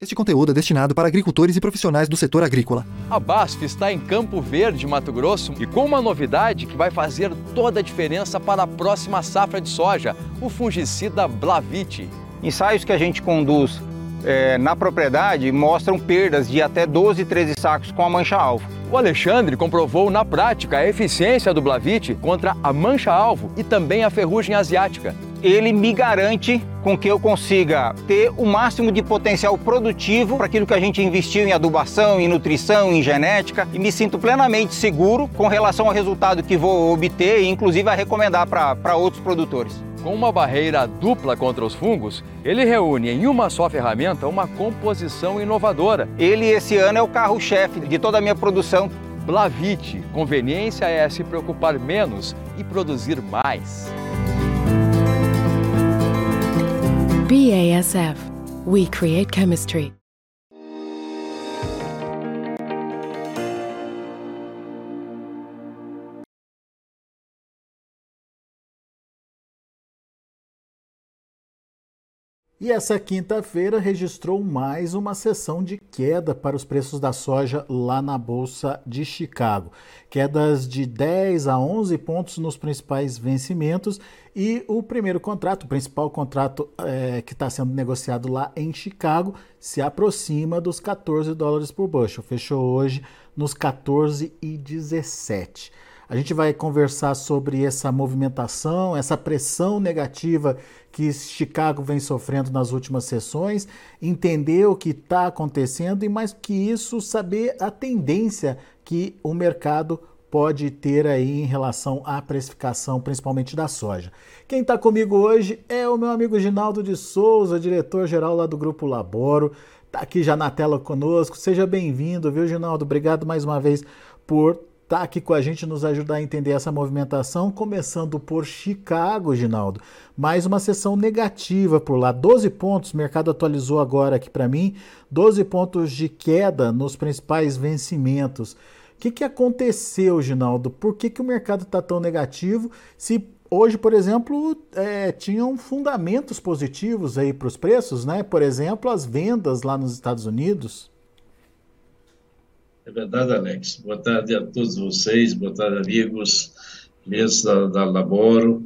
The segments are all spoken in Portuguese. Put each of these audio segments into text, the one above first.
Este conteúdo é destinado para agricultores e profissionais do setor agrícola. A BASF está em Campo Verde, Mato Grosso, e com uma novidade que vai fazer toda a diferença para a próxima safra de soja, o fungicida Blavite. Ensaios que a gente conduz é, na propriedade mostram perdas de até 12, 13 sacos com a mancha-alvo. O Alexandre comprovou na prática a eficiência do Blavite contra a mancha-alvo e também a ferrugem asiática ele me garante com que eu consiga ter o máximo de potencial produtivo para aquilo que a gente investiu em adubação, em nutrição, em genética e me sinto plenamente seguro com relação ao resultado que vou obter e inclusive a recomendar para outros produtores. Com uma barreira dupla contra os fungos, ele reúne em uma só ferramenta uma composição inovadora. Ele esse ano é o carro-chefe de toda a minha produção. Blavite, conveniência é se preocupar menos e produzir mais. BASF. We create chemistry. E essa quinta-feira registrou mais uma sessão de queda para os preços da soja lá na Bolsa de Chicago. Quedas de 10 a 11 pontos nos principais vencimentos e o primeiro contrato, o principal contrato é, que está sendo negociado lá em Chicago, se aproxima dos 14 dólares por bushel. Fechou hoje nos 14,17. A gente vai conversar sobre essa movimentação, essa pressão negativa que Chicago vem sofrendo nas últimas sessões, entender o que está acontecendo e, mais que isso, saber a tendência que o mercado pode ter aí em relação à precificação, principalmente da soja. Quem está comigo hoje é o meu amigo Ginaldo de Souza, diretor-geral lá do Grupo Laboro. Está aqui já na tela conosco. Seja bem-vindo, viu, Ginaldo? Obrigado mais uma vez por está aqui com a gente nos ajudar a entender essa movimentação, começando por Chicago, Ginaldo. Mais uma sessão negativa por lá, 12 pontos, mercado atualizou agora aqui para mim, 12 pontos de queda nos principais vencimentos. O que, que aconteceu, Ginaldo? Por que, que o mercado está tão negativo? Se hoje, por exemplo, é, tinham fundamentos positivos aí para os preços, né? Por exemplo, as vendas lá nos Estados Unidos. É verdade, Alex. Boa tarde a todos vocês, boa tarde, amigos, clientes da, Laboro.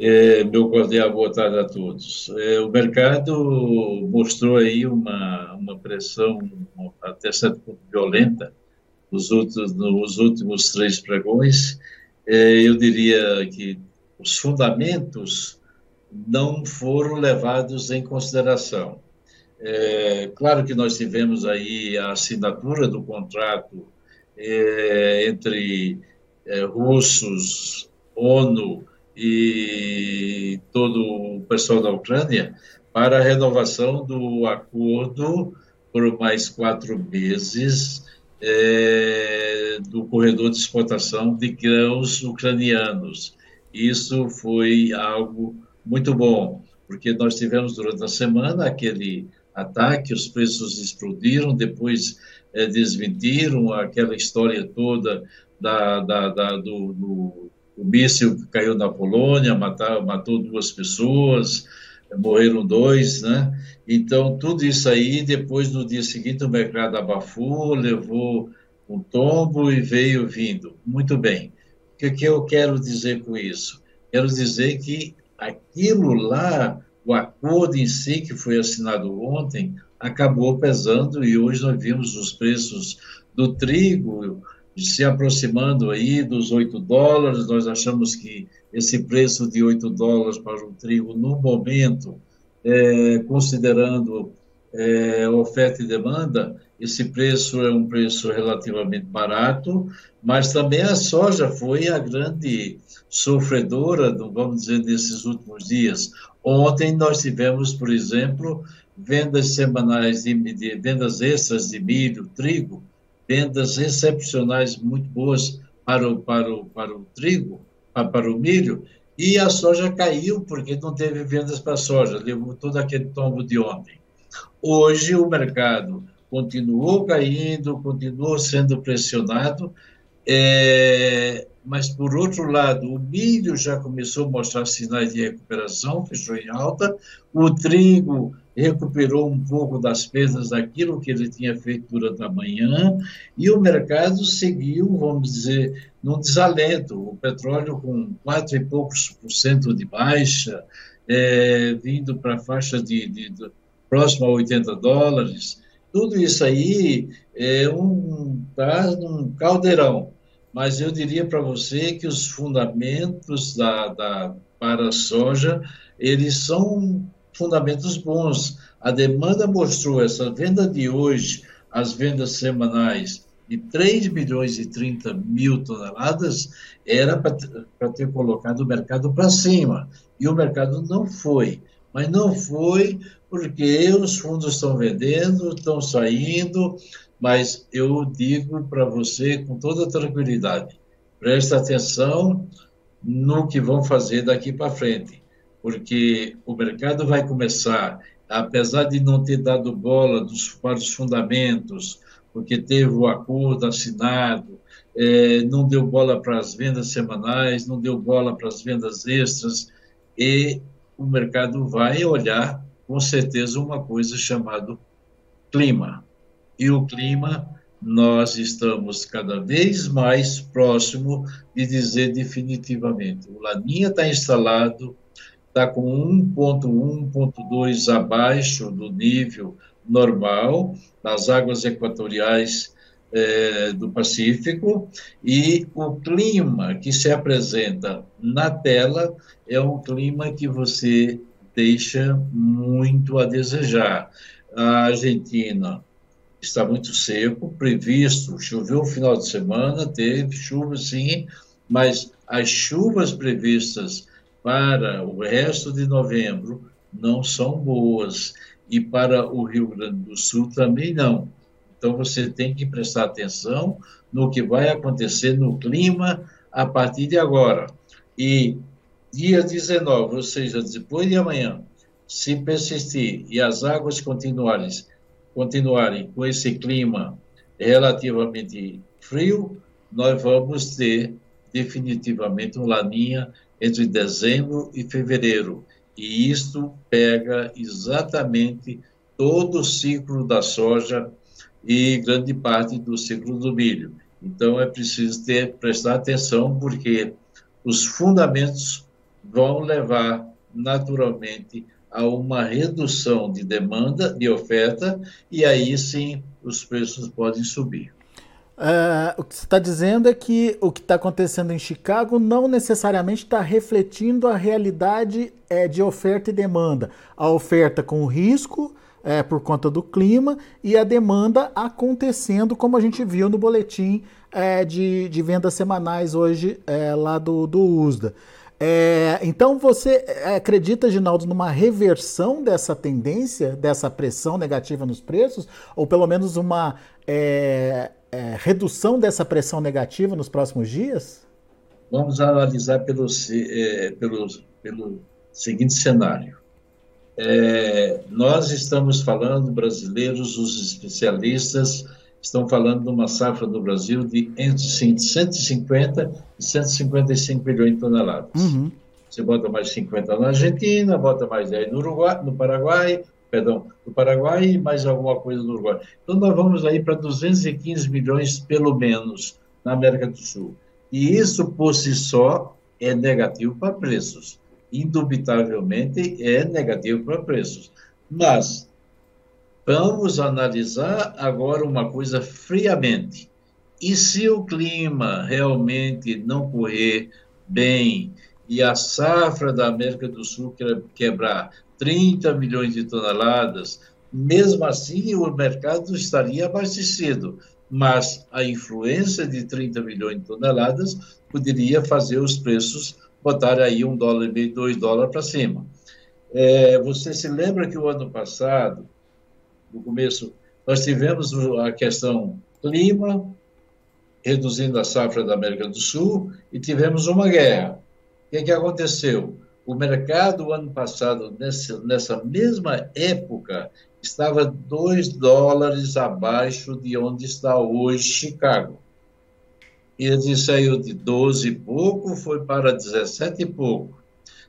É, meu cordial boa tarde a todos. É, o mercado mostrou aí uma, uma pressão até certo ponto violenta nos nos últimos três pregões. É, eu diria que os fundamentos não foram levados em consideração. É, claro que nós tivemos aí a assinatura do contrato é, entre é, russos, ONU e todo o pessoal da Ucrânia para a renovação do acordo por mais quatro meses é, do corredor de exportação de grãos ucranianos. Isso foi algo muito bom, porque nós tivemos durante a semana aquele ataque, os preços explodiram, depois é, desmentiram aquela história toda da, da, da do, do, do míssil que caiu na Polônia, matou, duas pessoas, morreram dois, né? Então, tudo isso aí, depois, no dia seguinte, o mercado abafou, levou um tombo e veio vindo. Muito bem. O que, que eu quero dizer com isso? Quero dizer que aquilo lá o acordo em si, que foi assinado ontem, acabou pesando e hoje nós vimos os preços do trigo se aproximando aí dos 8 dólares. Nós achamos que esse preço de 8 dólares para o trigo, no momento, é, considerando é, oferta e demanda, esse preço é um preço relativamente barato, mas também a soja foi a grande sofredora, vamos dizer, desses últimos dias. Ontem nós tivemos, por exemplo, vendas semanais de, de vendas extras de milho, trigo, vendas excepcionais muito boas para o, para o, para o trigo, para, para o milho, e a soja caiu porque não teve vendas para a soja, levou todo aquele tombo de ontem. Hoje o mercado continuou caindo, continuou sendo pressionado, é, mas, por outro lado, o milho já começou a mostrar sinais de recuperação, fechou em alta, o trigo recuperou um pouco das perdas daquilo que ele tinha feito durante a manhã, e o mercado seguiu, vamos dizer, num desalento. O petróleo com quatro e poucos por cento de baixa, é, vindo para a faixa de, de, de próximo a 80 dólares. Tudo isso aí é um tá num caldeirão. Mas eu diria para você que os fundamentos da, da para a soja eles são fundamentos bons. A demanda mostrou essa venda de hoje, as vendas semanais de 3 milhões e 30 mil toneladas, era para ter colocado o mercado para cima. E o mercado não foi. Mas não foi porque os fundos estão vendendo, estão saindo, mas eu digo para você com toda tranquilidade, preste atenção no que vão fazer daqui para frente porque o mercado vai começar, apesar de não ter dado bola dos, para os fundamentos, porque teve o acordo assinado, é, não deu bola para as vendas semanais, não deu bola para as vendas extras, e o mercado vai olhar, com certeza, uma coisa chamada clima. E o clima, nós estamos cada vez mais próximo de dizer definitivamente: o Laninha está instalado, está com 1,1, 1,2 abaixo do nível normal nas águas equatoriais é, do Pacífico e o clima que se apresenta na tela é um clima que você deixa muito a desejar. A Argentina está muito seco, previsto, choveu no final de semana, teve chuva sim, mas as chuvas previstas para o resto de novembro não são boas e para o Rio Grande do Sul também não. Então você tem que prestar atenção no que vai acontecer no clima a partir de agora. E dia 19, ou seja, depois de amanhã, se persistir e as águas continuarem, continuarem com esse clima relativamente frio, nós vamos ter definitivamente um laninha entre dezembro e fevereiro. E isto pega exatamente todo o ciclo da soja e grande parte do ciclo do milho. Então é preciso ter prestar atenção porque os fundamentos vão levar naturalmente a uma redução de demanda, de oferta, e aí sim os preços podem subir. Uh, o que você está dizendo é que o que está acontecendo em Chicago não necessariamente está refletindo a realidade é, de oferta e demanda. A oferta com risco é, por conta do clima e a demanda acontecendo, como a gente viu no boletim é, de, de vendas semanais hoje é, lá do, do USDA. É, então você é, acredita, Ginaldo, numa reversão dessa tendência, dessa pressão negativa nos preços, ou pelo menos uma é, é, redução dessa pressão negativa nos próximos dias? Vamos analisar pelo, é, pelo, pelo seguinte cenário. É, nós estamos falando, brasileiros, os especialistas estão falando de uma safra do Brasil de entre 150 e 155 milhões de toneladas. Uhum. Você bota mais 50 na Argentina, bota mais 10 no Uruguai, no Paraguai, perdão, do Paraguai e mais alguma coisa do Uruguai. Então, nós vamos aí para 215 milhões, pelo menos, na América do Sul. E isso, por si só, é negativo para preços. Indubitavelmente, é negativo para preços. Mas, vamos analisar agora uma coisa friamente. E se o clima realmente não correr bem e a safra da América do Sul quebrar 30 milhões de toneladas, mesmo assim o mercado estaria abastecido, mas a influência de 30 milhões de toneladas poderia fazer os preços botar aí um dólar e meio, dois dólares para cima. É, você se lembra que o ano passado, no começo, nós tivemos a questão clima, reduzindo a safra da América do Sul, e tivemos uma guerra. O que, que aconteceu? O mercado, ano passado, nessa, nessa mesma época, estava 2 dólares abaixo de onde está hoje Chicago. Ele saiu de 12 e pouco, foi para 17 e pouco.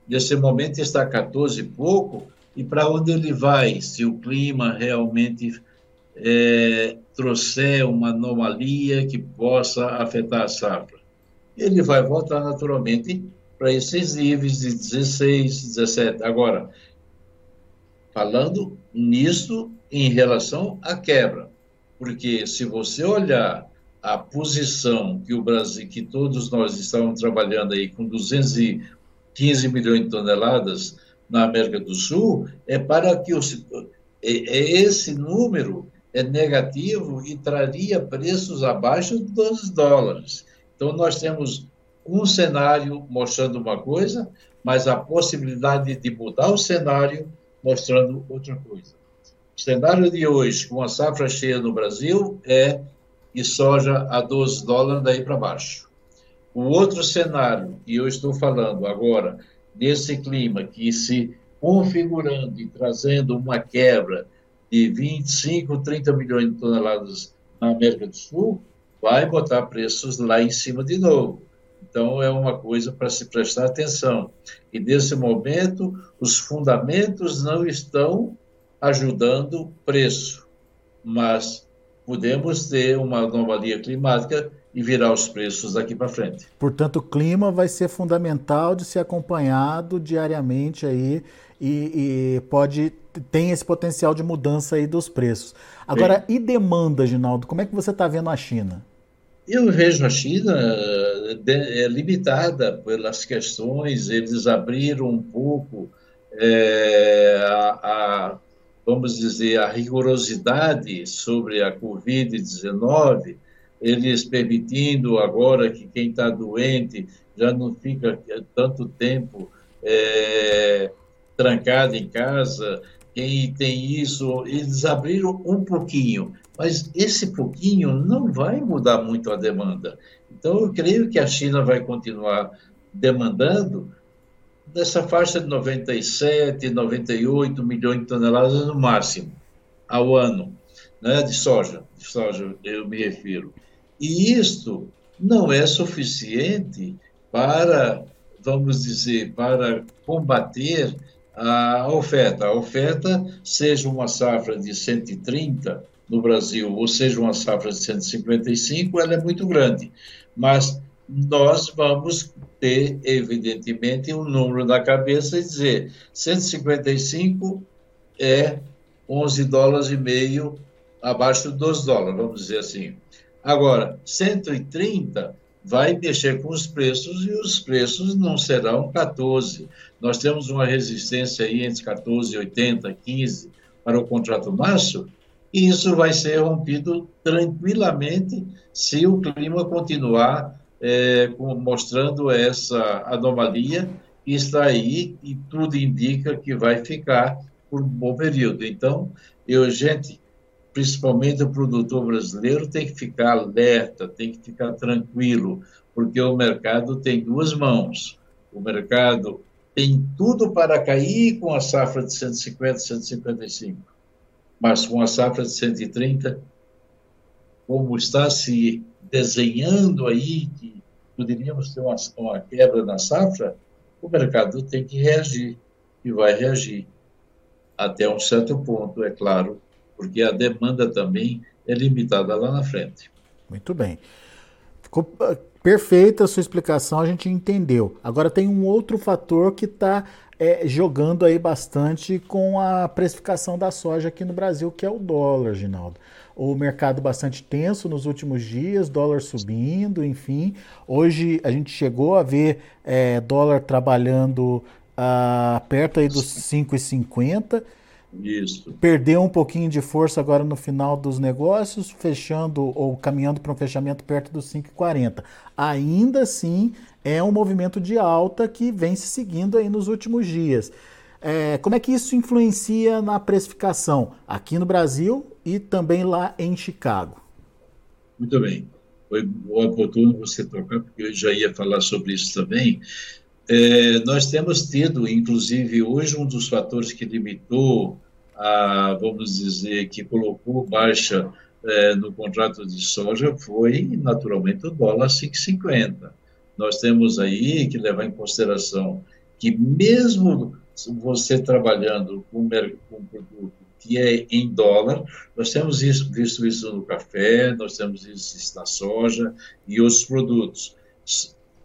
Nesse momento está 14 e pouco, e para onde ele vai se o clima realmente é, trouxer uma anomalia que possa afetar a safra. Ele vai voltar naturalmente para esses níveis de 16, 17. Agora, falando nisso em relação à quebra, porque se você olhar a posição que o Brasil, que todos nós estávamos trabalhando aí com 215 milhões de toneladas na América do Sul, é para que os, é, é esse número é negativo e traria preços abaixo de 12 dólares. Então, nós temos um cenário mostrando uma coisa, mas a possibilidade de mudar o cenário mostrando outra coisa. O cenário de hoje, com a safra cheia no Brasil, é de soja a 12 dólares daí para baixo. O outro cenário, e eu estou falando agora, desse clima que se configurando e trazendo uma quebra de 25, 30 milhões de toneladas na América do Sul, vai botar preços lá em cima de novo. Então, é uma coisa para se prestar atenção. E, nesse momento, os fundamentos não estão ajudando o preço, mas podemos ter uma anomalia climática e virar os preços daqui para frente. Portanto, o clima vai ser fundamental de ser acompanhado diariamente aí e, e pode tem esse potencial de mudança aí dos preços. Agora, Sim. e demanda, Ginaldo? Como é que você está vendo a China? Eu vejo a China é, limitada pelas questões, eles abriram um pouco é, a, a, vamos dizer, a rigorosidade sobre a Covid-19, eles permitindo agora que quem está doente já não fica tanto tempo é, trancado em casa, quem tem isso, eles abriram um pouquinho, mas esse pouquinho não vai mudar muito a demanda. Então, eu creio que a China vai continuar demandando dessa faixa de 97, 98 milhões de toneladas no máximo ao ano, né, de soja, de soja eu me refiro. E isto não é suficiente para, vamos dizer, para combater a oferta. A oferta, seja uma safra de 130 no Brasil, ou seja uma safra de 155, ela é muito grande. Mas nós vamos ter, evidentemente, um número na cabeça e dizer 155 é 11 dólares e meio abaixo dos dólares, vamos dizer assim. Agora, 130 vai mexer com os preços e os preços não serão 14. Nós temos uma resistência aí entre 14,80 e 15 para o contrato março, e isso vai ser rompido tranquilamente se o clima continuar é, mostrando essa anomalia que está aí e tudo indica que vai ficar por um bom período. Então, eu, gente, principalmente o produtor brasileiro, tem que ficar alerta, tem que ficar tranquilo, porque o mercado tem duas mãos. O mercado tem tudo para cair com a safra de 150, 155, mas com a safra de 130, como está se desenhando aí, que poderíamos ter uma, uma quebra na safra, o mercado tem que reagir e vai reagir até um certo ponto, é claro, porque a demanda também é limitada lá na frente. Muito bem. Ficou ah, perfeita a sua explicação, a gente entendeu. Agora tem um outro fator que está é, jogando aí bastante com a precificação da soja aqui no Brasil, que é o dólar, Ginaldo. O mercado bastante tenso nos últimos dias, dólar subindo, enfim. Hoje a gente chegou a ver é, dólar trabalhando ah, perto aí dos 5,50 isso. Perdeu um pouquinho de força agora no final dos negócios, fechando ou caminhando para um fechamento perto dos 5,40. Ainda assim, é um movimento de alta que vem se seguindo aí nos últimos dias. É, como é que isso influencia na precificação aqui no Brasil e também lá em Chicago? Muito bem. Foi oportuno você tocar, porque eu já ia falar sobre isso também. É, nós temos tido, inclusive, hoje um dos fatores que limitou a, vamos dizer, que colocou baixa é, no contrato de soja foi, naturalmente, o dólar 5,50. Nós temos aí que levar em consideração que, mesmo você trabalhando com um produto que é em dólar, nós temos isso, visto isso no café, nós temos isso na soja e outros produtos.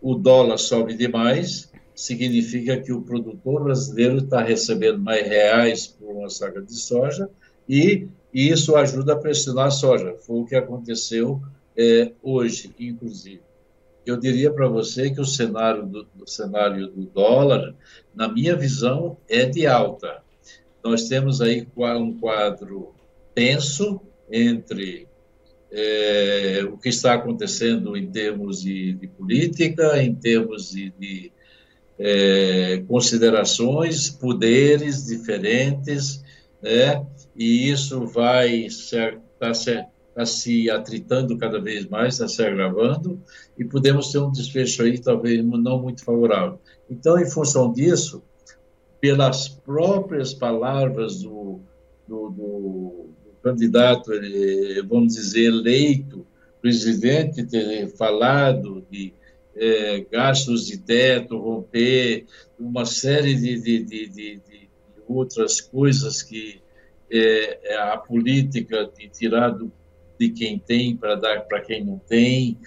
O dólar sobe demais, significa que o produtor brasileiro está recebendo mais reais por uma saca de soja e isso ajuda a pressionar a soja. Foi o que aconteceu é, hoje, inclusive. Eu diria para você que o cenário do, do cenário do dólar, na minha visão, é de alta nós temos aí um quadro tenso entre é, o que está acontecendo em termos de, de política, em termos de, de é, considerações, poderes diferentes, né? e isso vai estar tá tá se atritando cada vez mais, está se agravando, e podemos ter um desfecho aí talvez não muito favorável. Então, em função disso, pelas próprias palavras do, do, do, do candidato, vamos dizer, eleito, presidente ter falado de é, gastos de teto, romper, uma série de, de, de, de outras coisas que é, é, a política de tirar do, de quem tem para dar para quem não tem,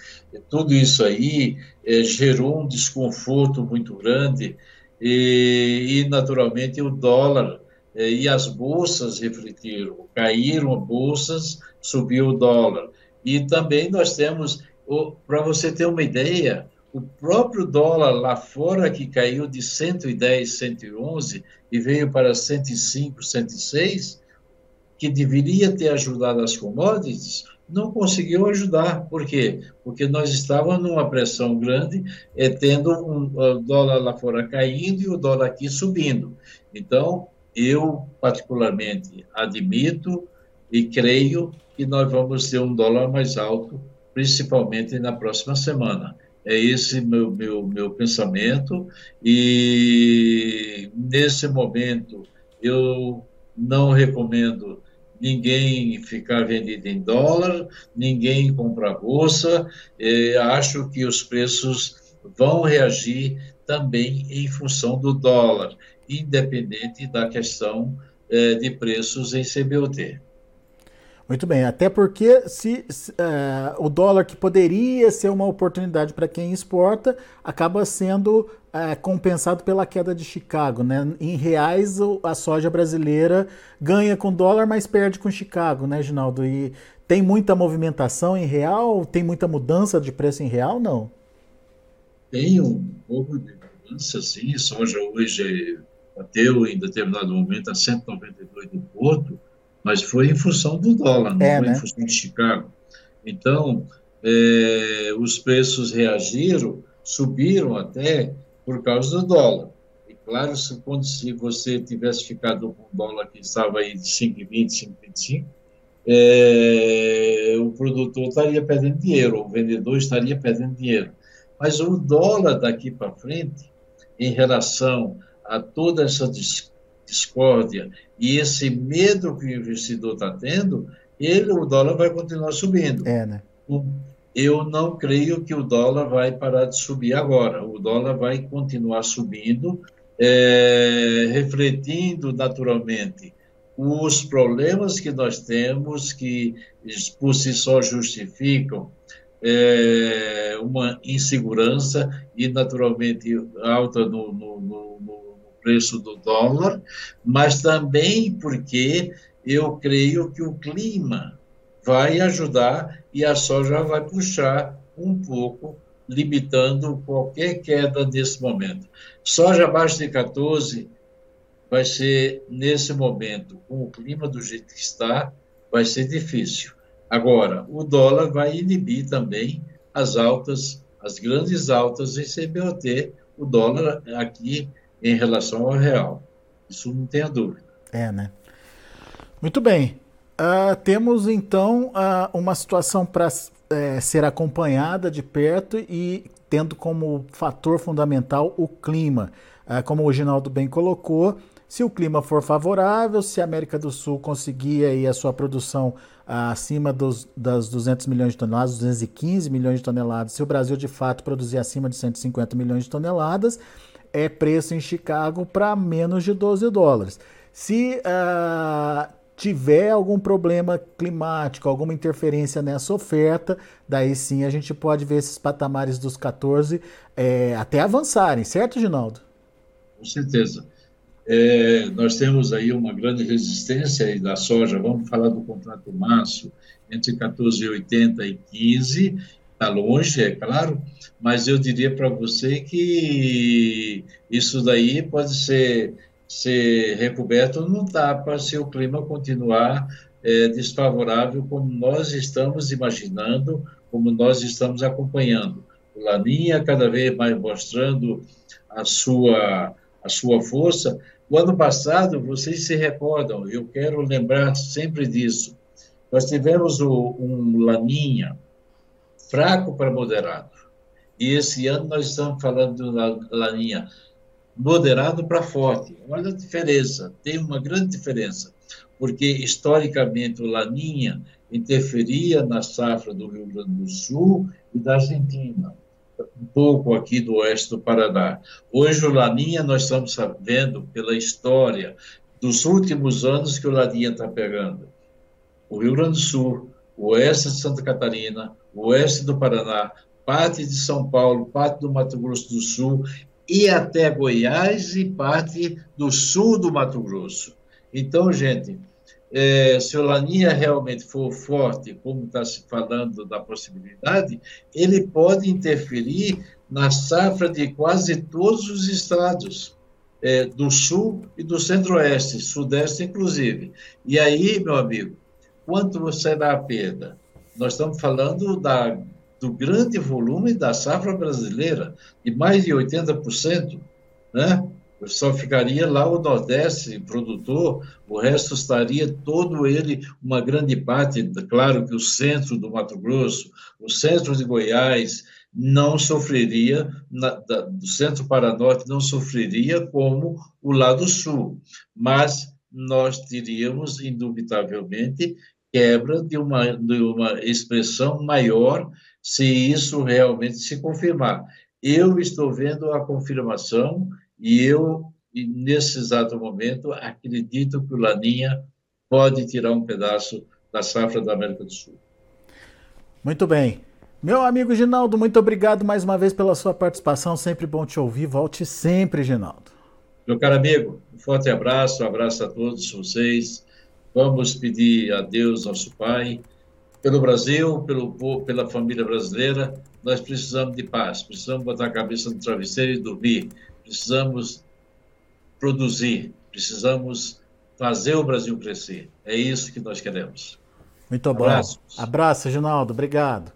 tudo isso aí é, gerou um desconforto muito grande. E, e naturalmente o dólar eh, e as bolsas refletiram, caíram bolsas, subiu o dólar. E também nós temos, para você ter uma ideia, o próprio dólar lá fora que caiu de 110, 111 e veio para 105, 106, que deveria ter ajudado as commodities, não conseguiu ajudar. Por quê? Porque nós estávamos numa pressão grande, é, tendo um, o dólar lá fora caindo e o dólar aqui subindo. Então, eu particularmente admito e creio que nós vamos ter um dólar mais alto, principalmente na próxima semana. É esse meu, meu, meu pensamento, e nesse momento eu não recomendo ninguém ficar vendido em dólar, ninguém comprar bolsa. É, acho que os preços vão reagir também em função do dólar, independente da questão é, de preços em CBOT. Muito bem, até porque se, se uh, o dólar que poderia ser uma oportunidade para quem exporta acaba sendo uh, compensado pela queda de Chicago. Né? Em reais, a soja brasileira ganha com dólar, mas perde com Chicago, né, Ginaldo? E tem muita movimentação em real? Tem muita mudança de preço em real? Não? Tem um pouco de mudança, sim. Soja hoje bateu em determinado momento a 192 do Porto mas foi em função do dólar, não é, foi né? em função de Chicago. Então, é, os preços reagiram, subiram até por causa do dólar. E claro, se, quando, se você tivesse ficado com o dólar que estava aí de 5,20, 5,25, é, o produtor estaria perdendo dinheiro, o vendedor estaria perdendo dinheiro. Mas o dólar daqui para frente, em relação a toda essa discussão, discórdia e esse medo que o investidor está tendo, ele, o dólar vai continuar subindo. É, né? Eu não creio que o dólar vai parar de subir agora. O dólar vai continuar subindo, é, refletindo naturalmente os problemas que nós temos, que por si só justificam é, uma insegurança e naturalmente alta no, no, no, no preço do dólar, mas também porque eu creio que o clima vai ajudar e a soja vai puxar um pouco, limitando qualquer queda nesse momento. Soja abaixo de 14 vai ser, nesse momento, com o clima do jeito que está, vai ser difícil. Agora, o dólar vai inibir também as altas, as grandes altas em CBOT. O dólar aqui em relação ao real. Isso não tenha dúvida. É, né? Muito bem. Uh, temos então uh, uma situação para é, ser acompanhada de perto e tendo como fator fundamental o clima. Uh, como o Ginaldo bem colocou, se o clima for favorável, se a América do Sul conseguir aí a sua produção acima dos, das 200 milhões de toneladas, 215 milhões de toneladas, se o Brasil de fato produzir acima de 150 milhões de toneladas, é preço em Chicago para menos de 12 dólares. Se uh, tiver algum problema climático, alguma interferência nessa oferta, daí sim a gente pode ver esses patamares dos 14 é, até avançarem, certo, Ginaldo? Com certeza. É, nós temos aí uma grande resistência aí da soja, vamos falar do contrato março, entre 14,80 e 15, está longe, é claro, mas eu diria para você que isso daí pode ser, ser recoberto não tapa se o clima continuar é, desfavorável como nós estamos imaginando, como nós estamos acompanhando. O Laninha cada vez mais mostrando a sua a sua força. O ano passado, vocês se recordam, eu quero lembrar sempre disso. Nós tivemos o, um Laninha fraco para moderado. E esse ano nós estamos falando do Laninha moderado para forte. Olha a diferença, tem uma grande diferença, porque historicamente o Laninha interferia na safra do Rio Grande do Sul e da Argentina um pouco aqui do oeste do Paraná. Hoje, o Laninha, nós estamos sabendo pela história dos últimos anos que o Laninha está pegando. O Rio Grande do Sul, o oeste de Santa Catarina, oeste do Paraná, parte de São Paulo, parte do Mato Grosso do Sul e até Goiás e parte do sul do Mato Grosso. Então, gente, é, se o Laninha realmente for forte, como está se falando da possibilidade, ele pode interferir na safra de quase todos os estados, é, do sul e do centro-oeste, sudeste inclusive. E aí, meu amigo, quanto será a perda? Nós estamos falando da, do grande volume da safra brasileira, de mais de 80%, né? só ficaria lá o Nordeste produtor, o resto estaria todo ele, uma grande parte, claro que o centro do Mato Grosso, o centro de Goiás, não sofreria, na, da, do centro para norte, não sofreria como o lado sul, mas nós teríamos, indubitavelmente, quebra de uma, de uma expressão maior se isso realmente se confirmar. Eu estou vendo a confirmação e eu, nesse exato momento, acredito que o Laninha pode tirar um pedaço da safra da América do Sul. Muito bem. Meu amigo Ginaldo, muito obrigado mais uma vez pela sua participação. Sempre bom te ouvir. Volte sempre, Ginaldo. Meu caro amigo, um forte abraço, um abraço a todos vocês. Vamos pedir a Deus, nosso Pai, pelo Brasil, pelo, pela família brasileira. Nós precisamos de paz, precisamos botar a cabeça no travesseiro e dormir precisamos produzir, precisamos fazer o Brasil crescer. É isso que nós queremos. Muito Abraços. bom. Abraço, Ginaldo. Obrigado.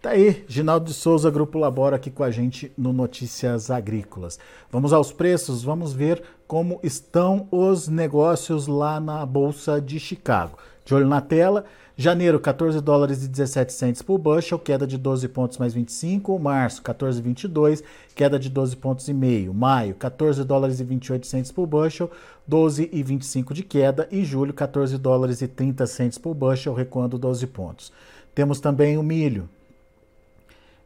Tá aí, Ginaldo de Souza, Grupo Labora, aqui com a gente no Notícias Agrícolas. Vamos aos preços, vamos ver como estão os negócios lá na Bolsa de Chicago. De olho na tela, Janeiro, 14 dólares e 17 centes por bushel, queda de 12 pontos mais 25. Março, 14,22, queda de 12 pontos e meio. Maio, 14 dólares e 28 centes por bushel, 12,25 de queda. E julho, 14 dólares e 30 centes por bushel, recuando 12 pontos. Temos também o milho,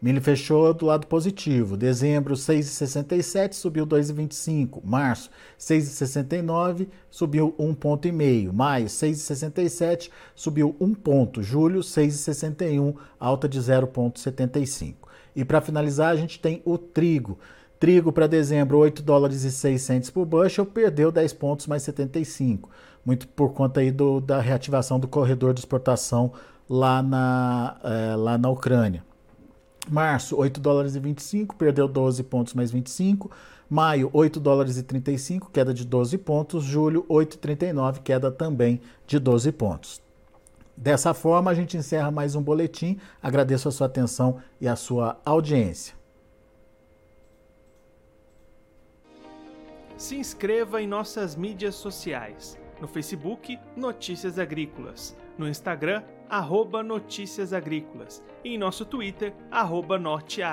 Milho fechou do lado positivo. Dezembro, 6,67, subiu 2,25. Março, 6,69, subiu 1,5 ponto. Maio, 6,67, subiu 1 ponto. Julho, 6,61, alta de 0,75. E para finalizar, a gente tem o trigo. Trigo para dezembro, 8 dólares e 6 por bushel, perdeu 10 pontos mais 75. Muito por conta aí do, da reativação do corredor de exportação lá na, é, lá na Ucrânia. Março, 8 dólares e 25, perdeu 12 pontos mais 25. Maio, 8 dólares e 35, queda de 12 pontos. Julho, 8,39, queda também de 12 pontos. Dessa forma, a gente encerra mais um boletim. Agradeço a sua atenção e a sua audiência. Se inscreva em nossas mídias sociais. No Facebook, Notícias Agrícolas. No Instagram, arroba Notícias Agrícolas. E em nosso Twitter, arroba Norteagro.